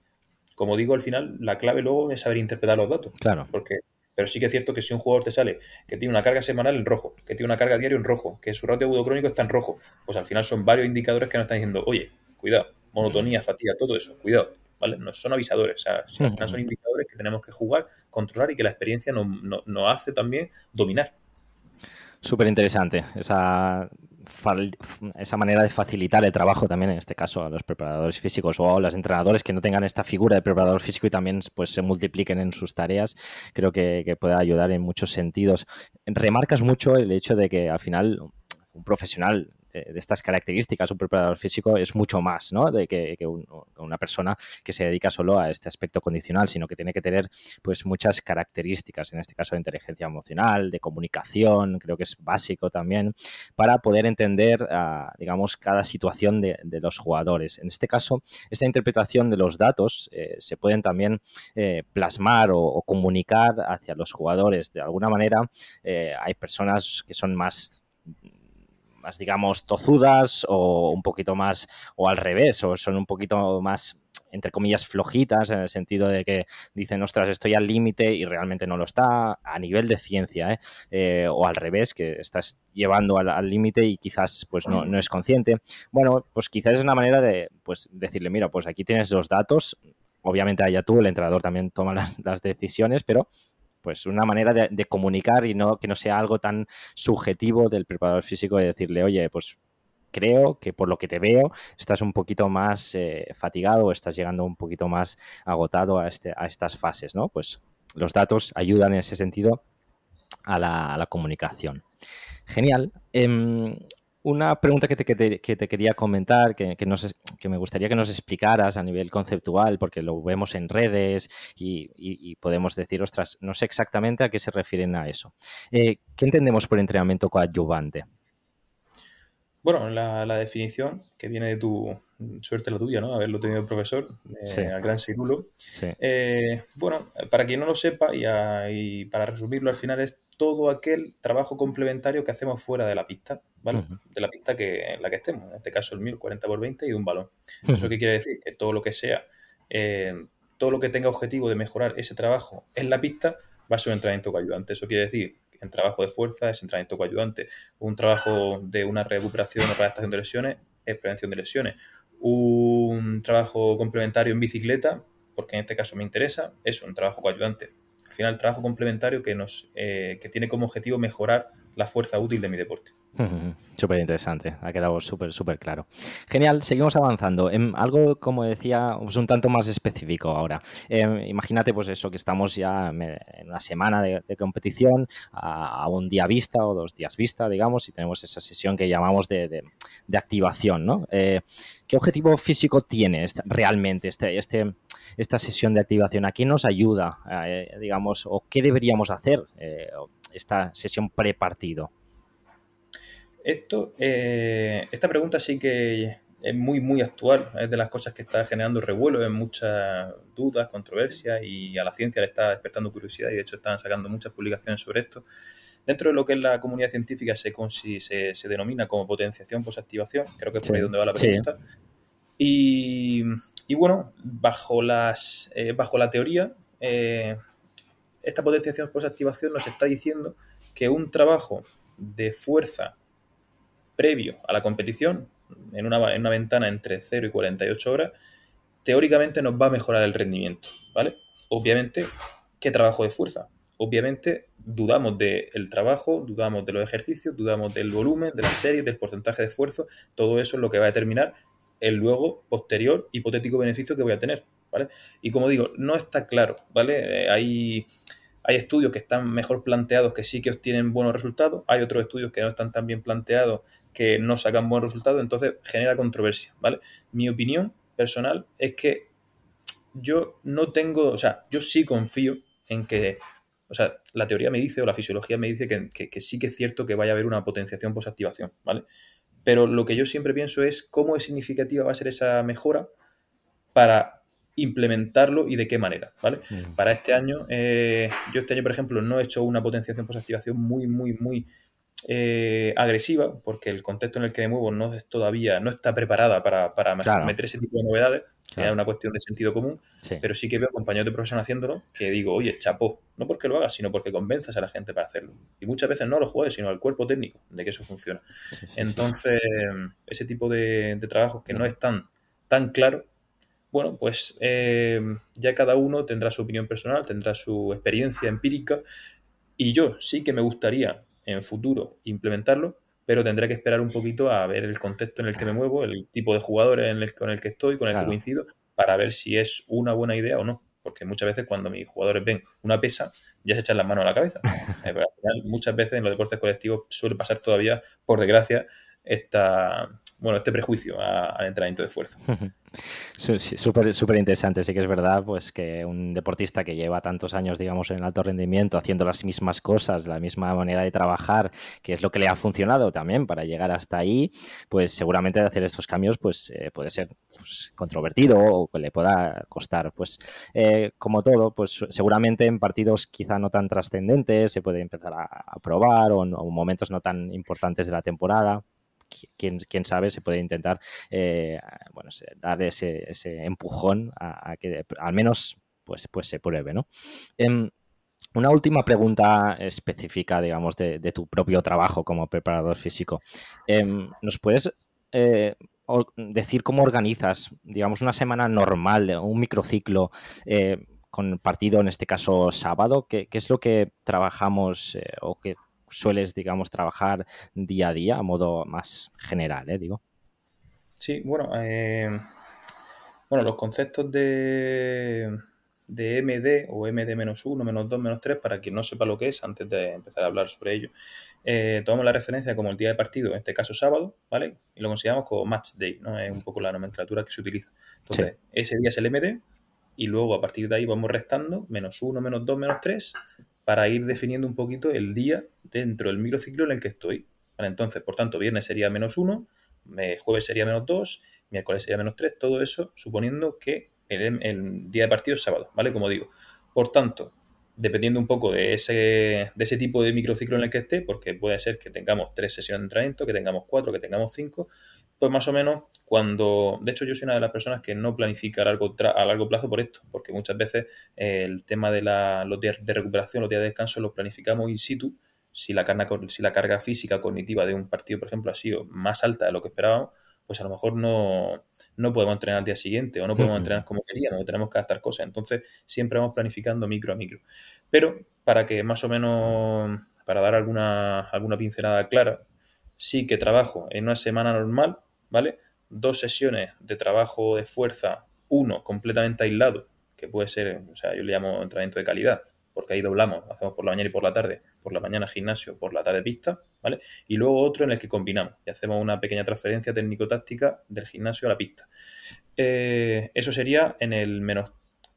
Como digo, al final la clave luego es saber interpretar los datos. Claro. Porque pero sí que es cierto que si un jugador te sale que tiene una carga semanal en rojo, que tiene una carga diaria en rojo, que su ratio agudo crónico está en rojo, pues al final son varios indicadores que nos están diciendo, oye, cuidado, monotonía, fatiga, todo eso, cuidado, ¿vale? No son avisadores, o sea, al final son indicadores que tenemos que jugar, controlar y que la experiencia nos, hace también dominar. Súper interesante esa esa manera de facilitar el trabajo también, en este caso, a los preparadores físicos o a los entrenadores que no tengan esta figura de preparador físico y también pues, se multipliquen en sus tareas, creo que, que puede ayudar en muchos sentidos. Remarcas mucho el hecho de que al final un profesional de, estas características, un preparador físico es mucho más ¿no? de que, una persona que se dedica solo a este aspecto condicional, sino que tiene que tener pues muchas características, en este caso de inteligencia emocional, de comunicación, creo que es básico también, para poder entender, digamos, cada situación de, los jugadores. En este caso, esta interpretación de los datos eh, se pueden también eh, plasmar o, comunicar hacia los jugadores. De alguna manera, eh, hay personas que son más digamos, tozudas o un poquito más, o al revés, o son un poquito más entre comillas, flojitas, en el sentido de que dicen, ostras, estoy al límite y realmente no lo está, a nivel de ciencia, ¿eh? Eh, o al revés, que estás llevando al límite y quizás pues no, es consciente. Bueno, pues quizás es una manera de pues, decirle, mira, pues aquí tienes los datos, obviamente allá tú, el entrenador también toma las decisiones, pero pues una manera de, comunicar y no que no sea algo tan subjetivo del preparador físico de decirle, oye, pues creo que por lo que te veo estás un poquito más eh, fatigado o estás llegando un poquito más agotado a, este, a estas fases, ¿no? Pues los datos ayudan en ese sentido a la, comunicación. Genial. Em, una pregunta que te, quería comentar, que, me gustaría que nos explicaras a nivel conceptual, porque lo vemos en redes y, podemos decir, ostras, no sé exactamente a qué se refieren a eso. Eh, ¿Qué entendemos por entrenamiento coadyuvante? Bueno, la, definición que viene de tu suerte la tuya, ¿no? Haberlo tenido el profesor, eh, al gran Cirulo. Eh, bueno, para quien no lo sepa y, y, para resumirlo al final es todo aquel trabajo complementario que hacemos fuera de la pista, ¿vale? De la pista que, en la que estemos, en este caso el 1040 por 20 y de un balón. ¿Eso qué quiere decir? Que todo lo que sea, eh, todo lo que tenga objetivo de mejorar ese trabajo en la pista va a ser un entrenamiento coayudante. Eso quiere decir que en trabajo de fuerza es entrenamiento coayudante. Un trabajo de una recuperación o adaptación de lesiones es prevención de lesiones. Un trabajo complementario en bicicleta, porque en este caso me interesa, es un trabajo coayudante al final trabajo complementario que, nos, eh, que tiene como objetivo mejorar la fuerza útil de mi deporte. Súper interesante, ha quedado súper, súper claro. Genial, seguimos avanzando. En algo, como decía, pues un tanto más específico ahora. Em, imagínate, pues eso, que estamos ya en una semana de, competición, a, un día vista o dos días vista, digamos, y tenemos esa sesión que llamamos de, activación, ¿no? Eh, ¿Qué objetivo físico tiene realmente este, este, esta sesión de activación? ¿A quién nos ayuda, eh, digamos, o qué deberíamos hacer eh, esta sesión pre-partido? Esto, eh, esta pregunta sí que es muy, muy actual. Es de las cosas que está generando revuelo en muchas dudas, controversias y a la ciencia le está despertando curiosidad y de hecho están sacando muchas publicaciones sobre esto. Dentro de lo que es la comunidad científica se, se, se denomina como potenciación posactivación, creo que es por ahí donde va la pregunta. Y, y, bueno, bajo, las, eh, bajo la teoría, eh, esta potenciación posactivación nos está diciendo que un trabajo de fuerza previo a la competición, en una, en una ventana entre 0 y 48 horas, teóricamente nos va a mejorar el rendimiento, ¿vale? Obviamente, ¿qué trabajo de fuerza? Obviamente dudamos del trabajo, dudamos de los ejercicios, dudamos del volumen, de las series, del porcentaje de esfuerzo, todo eso es lo que va a determinar el luego posterior hipotético beneficio que voy a tener, ¿vale? Y como digo, no está claro, ¿vale? Eh, hay hay estudios que están mejor planteados que sí que obtienen buenos resultados, hay otros estudios que no están tan bien planteados que no sacan buenos resultados, entonces genera controversia, ¿vale? Mi opinión personal es que yo no tengo, o sea, yo sí confío en que, o sea, la teoría me dice o la fisiología me dice que, sí que es cierto que vaya a haber una potenciación posactivación, ¿vale? Pero lo que yo siempre pienso es cómo es significativa va a ser esa mejora para implementarlo y de qué manera, ¿vale? Mm. Para este año, eh, yo este año, por ejemplo, no he hecho una potenciación posactivación muy, muy, muy eh, agresiva, porque el contexto en el que me muevo no es todavía, no está preparada para, meter ese tipo de novedades, que es una cuestión de sentido común, pero sí que veo compañeros de profesión haciéndolo, que digo, oye, chapó, no porque lo hagas, sino porque convenzas a la gente para hacerlo. Y muchas veces no a los jugadores, sino al cuerpo técnico de que eso funciona. Entonces, ese tipo de, de trabajos que no es tan, tan claro, bueno, pues eh, ya cada uno tendrá su opinión personal, tendrá su experiencia empírica y yo sí que me gustaría en futuro implementarlo, pero tendré que esperar un poquito a ver el contexto en el que me muevo, el tipo de jugadores con el que estoy, con el que coincido, para ver si es una buena idea o no. Porque muchas veces cuando mis jugadores ven una pesa, ya se echan las manos a la cabeza. Pero al final, muchas veces en los deportes colectivos suele pasar todavía, por desgracia, esta, bueno, este prejuicio al entrenamiento de fuerza. Súper súper interesante, sí que es verdad pues que un deportista que lleva tantos años, digamos, en alto rendimiento, haciendo las mismas cosas, la misma manera de trabajar, que es lo que le ha funcionado también para llegar hasta ahí, pues seguramente hacer estos cambios pues eh, puede ser pues, controvertido o le pueda costar. Pues eh, como todo, pues seguramente en partidos quizá no tan trascendentes se puede empezar a, probar o en momentos no tan importantes de la temporada quién, quién sabe, se puede intentar eh, bueno, dar ese, ese empujón a, que al menos pues, pues se pruebe, ¿no? Em, una última pregunta específica, digamos, de, tu propio trabajo como preparador físico. Em, ¿Nos puedes eh, decir cómo organizas, digamos, una semana normal, un microciclo eh, con partido, en este caso sábado? ¿Qué, qué es lo que trabajamos o qué sueles, digamos, trabajar día a día a modo más general, ¿eh? Digo. Sí, bueno, eh, bueno, los conceptos de, de MD o MD-1, menos 2, menos 3, para quien no sepa lo que es, antes de empezar a hablar sobre ello, eh, tomamos la referencia como el día de partido, en este caso sábado, ¿vale? Y lo consideramos como match day, ¿no? Es un poco la nomenclatura que se utiliza. Entonces, ese día es el MD y luego a partir de ahí vamos restando menos 1, menos 2, menos 3 para ir definiendo un poquito el día dentro del microciclo en el que estoy. entonces, por tanto, viernes sería menos 1, jueves sería menos 2, miércoles sería menos 3, todo eso suponiendo que el, el, día de partido es sábado, ¿vale? Como digo. Por tanto, dependiendo un poco de ese, de ese tipo de microciclo en el que esté, porque puede ser que tengamos tres sesiones de entrenamiento, que tengamos cuatro, que tengamos cinco, pues más o menos cuando, de hecho yo soy una de las personas que no planifica a largo, a largo plazo por esto, porque muchas veces eh, el tema de la, los días de recuperación, los días de descanso los planificamos in situ, si la, carga, si la carga física cognitiva de un partido, por ejemplo, ha sido más alta de lo que esperábamos, pues a lo mejor no, no podemos entrenar al día siguiente o no podemos entrenar como queríamos, tenemos que adaptar cosas. Entonces, siempre vamos planificando micro a micro. Pero para que más o menos, para dar alguna, alguna pincelada clara, sí que trabajo en una semana normal, ¿vale? Dos sesiones de trabajo de fuerza, uno completamente aislado, que puede ser, o sea, yo le llamo entrenamiento de calidad, porque ahí doblamos, hacemos por la mañana y por la tarde, por la mañana gimnasio, por la tarde pista, ¿vale? Y luego otro en el que combinamos y hacemos una pequeña transferencia técnico-táctica del gimnasio a la pista. Eh, eso sería en el menos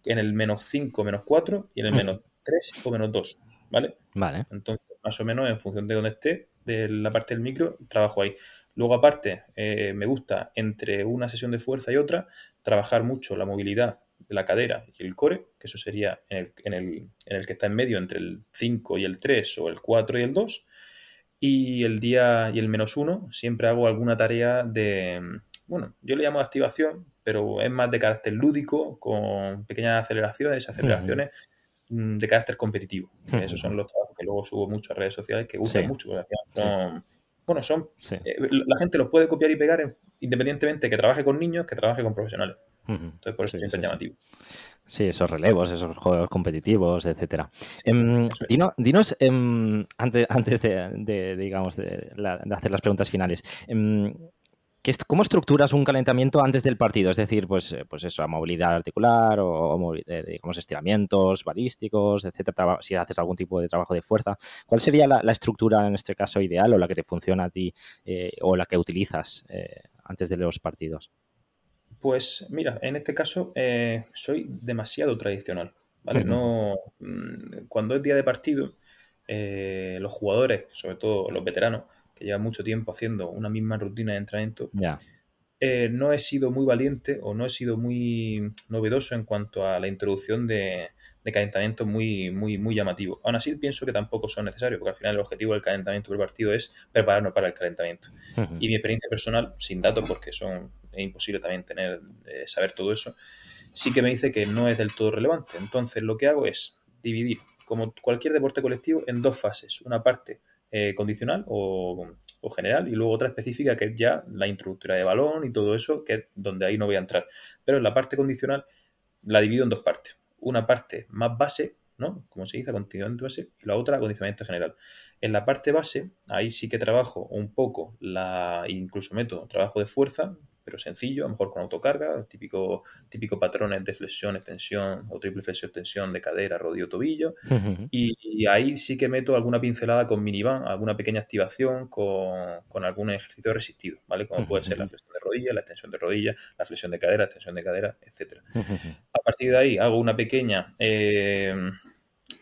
en el menos 5, menos 4 y en el menos 3 o menos 2, ¿vale? Vale. Entonces, más o menos en función de donde esté, de la parte del micro, trabajo ahí. Luego, aparte, eh, me gusta entre una sesión de fuerza y otra trabajar mucho la movilidad de la cadera y el core, que eso sería en el, en el, en el que está en medio entre el 5 y el 3 o el 4 y el 2. Y el día y el menos 1 siempre hago alguna tarea de, bueno, yo le llamo activación, pero es más de carácter lúdico, con pequeñas aceleraciones, aceleraciones mm, de carácter competitivo. Esos son los trabajos que luego subo mucho a redes sociales que gustan mucho, son, bueno, son, eh, la gente los puede copiar y pegar independientemente que trabaje con niños, que trabaje con profesionales. Entonces, por eso es siempre llamativo. Sí, esos relevos, esos juegos competitivos, etcétera. Em, dinos, em, antes, antes de, digamos, de, hacer las preguntas finales, em, ¿cómo estructuras un calentamiento antes del partido? Es decir, pues, eh, pues eso, movilidad articular o, eh, digamos, estiramientos balísticos, etcétera, si haces algún tipo de trabajo de fuerza. ¿Cuál sería la, estructura en este caso ideal o la que te funciona a ti eh, o la que utilizas antes de los partidos? Pues mira, en este caso eh, soy demasiado tradicional, ¿vale? No, mm, cuando es día de partido, los jugadores, sobre todo los veteranos, que llevan mucho tiempo haciendo una misma rutina de entrenamiento, eh, no he sido muy valiente o no he sido muy novedoso en cuanto a la introducción de, de calentamientos muy, muy, muy llamativos. Aún así, pienso que tampoco son necesarios, porque al final el objetivo del calentamiento del partido es prepararnos para el calentamiento. Y mi experiencia personal, sin datos, porque son, es imposible también tener, eh, saber todo eso, sí que me dice que no es del todo relevante. Entonces, lo que hago es dividir, como cualquier deporte colectivo, en dos fases. Una parte eh, condicional o, o, general y luego otra específica que es ya la introductoria de balón y todo eso, que es donde ahí no voy a entrar. Pero en la parte condicional la divido en dos partes una parte más base, ¿no? Como se dice, acondicionamiento base, y la otra, acondicionamiento general. En la parte base, ahí sí que trabajo un poco, la incluso meto trabajo de fuerza, pero sencillo, a lo mejor con autocarga, típico, típico patrones de flexión, extensión o triple flexión, extensión de cadera, rodillo, tobillo. y, ahí sí que meto alguna pincelada con minivan, alguna pequeña activación con, algún ejercicio resistido, ¿vale? Como puede ser la flexión de rodilla, la extensión de rodilla, la flexión de cadera, extensión de cadera, etc. A partir de ahí hago una pequeña, eh,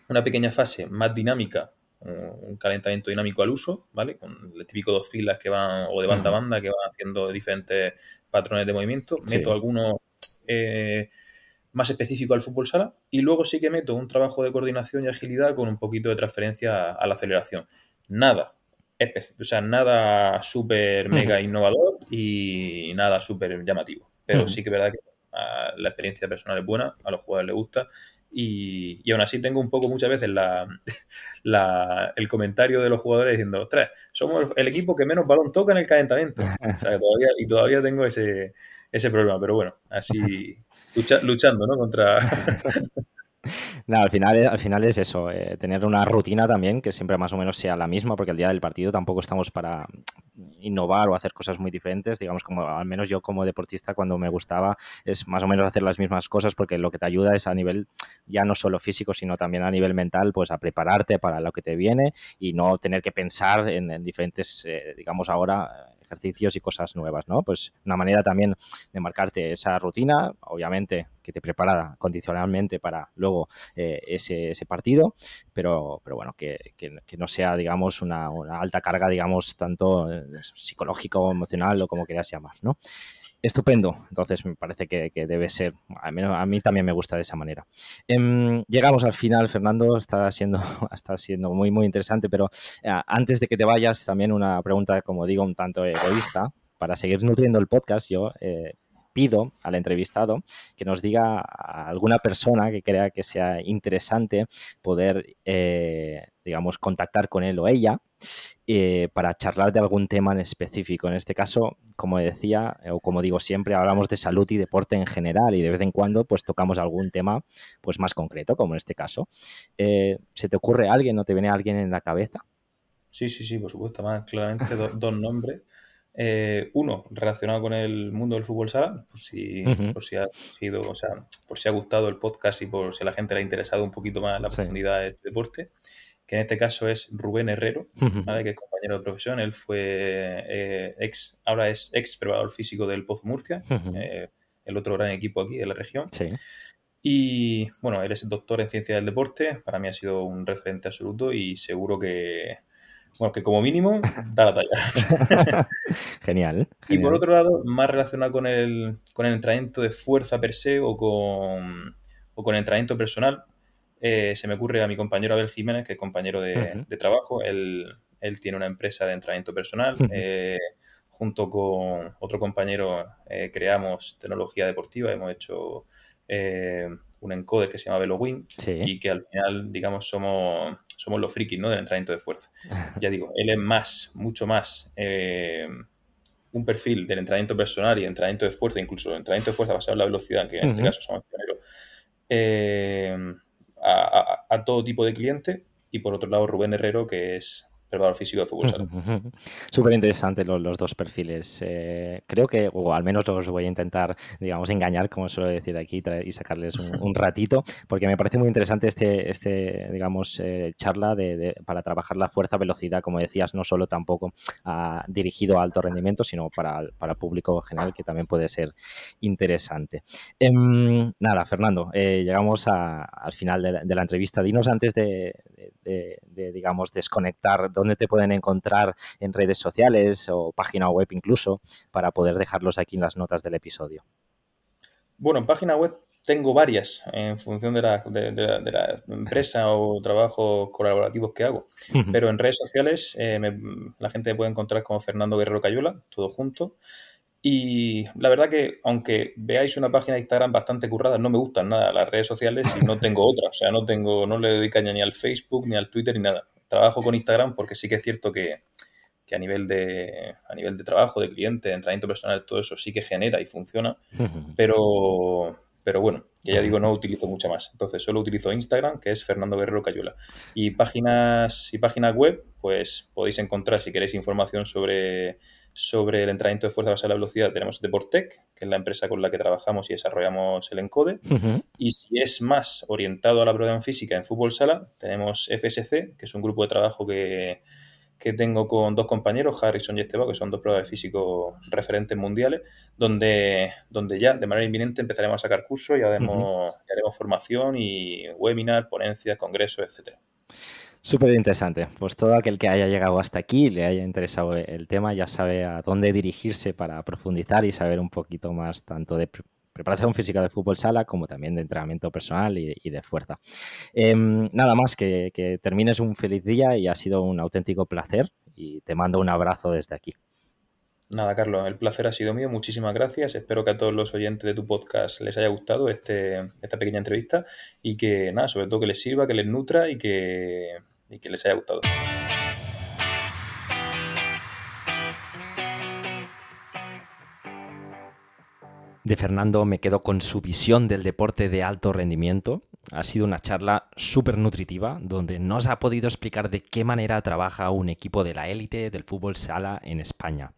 una pequeña fase más dinámica un calentamiento dinámico al uso, ¿vale? Con el típico dos filas que van, o de banda a banda, que van haciendo diferentes patrones de movimiento. Meto alguno eh, más específico al fútbol sala y luego sí que meto un trabajo de coordinación y agilidad con un poquito de transferencia a la aceleración. Nada, o sea, nada súper mega innovador y nada súper llamativo. Pero sí que es verdad que ah, la experiencia personal es buena, a los jugadores les gusta y, y, aún así tengo un poco muchas veces la, el comentario de los jugadores diciendo, ostras, somos el equipo que menos balón toca en el calentamiento. y todavía tengo ese, ese problema, pero bueno, así luchando ¿no? contra, No, al final, al final es eso, eh, tener una rutina también que siempre más o menos sea la misma, porque el día del partido tampoco estamos para innovar o hacer cosas muy diferentes. Digamos, como al menos yo como deportista cuando me gustaba es más o menos hacer las mismas cosas, porque lo que te ayuda es a nivel ya no solo físico, sino también a nivel mental, pues a prepararte para lo que te viene y no tener que pensar en, diferentes, eh, digamos ahora, ejercicios y cosas nuevas, ¿no? Pues una manera también de marcarte esa rutina, obviamente que te prepara condicionalmente para luego eh, ese, partido, pero, pero bueno, que, no sea, digamos, una, una, alta carga, digamos, tanto eh, psicológico, emocional o como quieras llamar, ¿no? Estupendo, entonces me parece que, debe ser, al menos a mí también me gusta de esa manera. Em, llegamos al final, Fernando, está siendo, está siendo muy, muy interesante, pero eh, antes de que te vayas, también una pregunta, como digo, un tanto egoísta, para seguir nutriendo el podcast, yo eh, pido al entrevistado que nos diga alguna persona que crea que sea interesante poder, eh, digamos, contactar con él o ella eh, para charlar de algún tema en específico. En este caso, como decía, eh, o como digo siempre, hablamos de salud y deporte en general y de vez en cuando pues tocamos algún tema pues más concreto, como en este caso. ¿Se te ocurre alguien o te viene alguien en la cabeza? Sí, sí, sí, por supuesto, más claramente dos nombres. Uno relacionado con el mundo del fútbol sala, por si, por si ha sido, o sea, por si ha gustado el podcast y por si a la gente le ha interesado un poquito más la profundidad de este deporte que en este caso es Rubén Herrero, que es compañero de profesión. Él fue eh, ex, ahora es ex probador físico del Pozo Murcia, eh, el otro gran equipo aquí de la región. Y bueno, él es doctor en ciencia del deporte, para mí ha sido un referente absoluto y seguro que, bueno, que como mínimo da la talla. genial, Y por otro lado, más relacionado con el, con el entrenamiento de fuerza per se o con, o con el entrenamiento personal, eh, se me ocurre a mi compañero Abel Jiménez, que es compañero de, trabajo. Él, tiene una empresa de entrenamiento personal. Eh, junto con otro compañero eh, creamos tecnología deportiva. Hemos hecho un encoder que se llama VeloWin y que al final, digamos, somos, somos los frikis ¿no? del entrenamiento de fuerza. ya digo, él es más, mucho más un perfil del entrenamiento personal y entrenamiento de fuerza, incluso entrenamiento de fuerza basado en la velocidad, que en este caso somos pioneros a, todo tipo de cliente. Y por otro lado, Rubén Herrero, que es preparador físico de fútbol sala. Súper interesante los, dos perfiles. Eh, creo que, o al menos los voy a intentar, digamos, engañar, como suelo decir aquí, y sacarles un, ratito, porque me parece muy interesante este, este digamos, eh, charla de, para trabajar la fuerza, velocidad, como decías, no solo tampoco ah, dirigido a alto rendimiento, sino para, para público general, que también puede ser interesante. Em, nada, Fernando, eh, llegamos al final de la, entrevista. Dinos antes de, de digamos, desconectar dónde te pueden encontrar en redes sociales o página web incluso, para poder dejarlos aquí en las notas del episodio. Bueno, en página web tengo varias en función de la, empresa o trabajos colaborativos que hago. Pero en redes sociales eh, la gente me puede encontrar como Fernando Guerrero Cayola, todo junto. Y la verdad que, aunque veáis una página de Instagram bastante currada, no me gustan nada las redes sociales y no tengo otra. O sea, no tengo, no le dedico ni al Facebook, ni al Twitter, ni nada trabajo con Instagram porque sí que es cierto que, a, nivel de, a nivel de trabajo, de cliente, de entrenamiento personal, todo eso sí que genera y funciona, pero, pero bueno, que ya digo, no utilizo mucho más. Entonces, solo utilizo Instagram, que es Fernando Guerrero Cayula. Y páginas, y páginas web, pues podéis encontrar, si queréis información sobre, sobre el entrenamiento de fuerza basada en la velocidad, tenemos Deportec, que es la empresa con la que trabajamos y desarrollamos el encode. Y si es más orientado a la prueba física en fútbol sala, tenemos FSC, que es un grupo de trabajo que que tengo con dos compañeros, Harrison y Esteban, que son dos pruebas de físico referentes mundiales, donde, donde ya de manera inminente empezaremos a sacar cursos y haremos, haremos formación y webinar, ponencias, congresos, etcétera. Súper interesante. Pues todo aquel que haya llegado hasta aquí y le haya interesado el tema ya sabe a dónde dirigirse para profundizar y saber un poquito más tanto de preparación física de fútbol sala como también de entrenamiento personal y, de fuerza. Em, nada más, que, que termines un feliz día y ha sido un auténtico placer y te mando un abrazo desde aquí. Nada, Carlos, el placer ha sido mío. Muchísimas gracias. Espero que a todos los oyentes de tu podcast les haya gustado este, esta pequeña entrevista y que, nada, sobre todo que les sirva, que les nutra y que, y que les haya gustado. de Fernando me quedo con su visión del deporte de alto rendimiento. Ha sido una charla súper nutritiva donde nos ha podido explicar de qué manera trabaja un equipo de la élite del fútbol sala en España.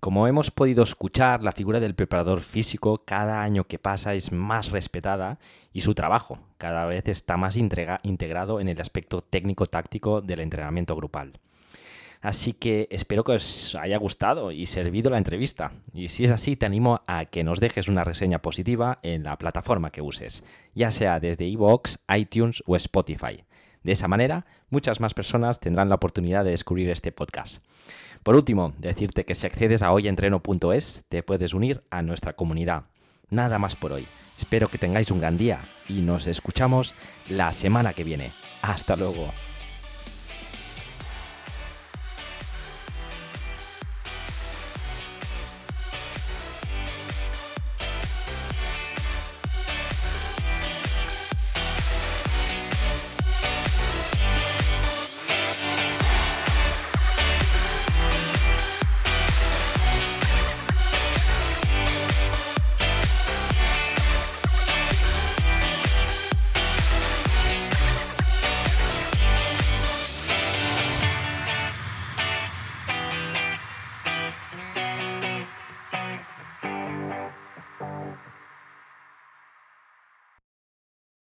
Como hemos podido escuchar, la figura del preparador físico cada año que pasa es más respetada y su trabajo cada vez está más integrado en el aspecto técnico-táctico del entrenamiento grupal. Así que espero que os haya gustado y servido la entrevista. Y si es así, te animo a que nos dejes una reseña positiva en la plataforma que uses, ya sea desde iVoox, iTunes o Spotify. De esa manera, muchas más personas tendrán la oportunidad de descubrir este podcast. Por último, decirte que si accedes a hoyentreno.es, te puedes unir a nuestra comunidad. Nada más por hoy. Espero que tengáis un gran día y nos escuchamos la semana que viene. Hasta luego.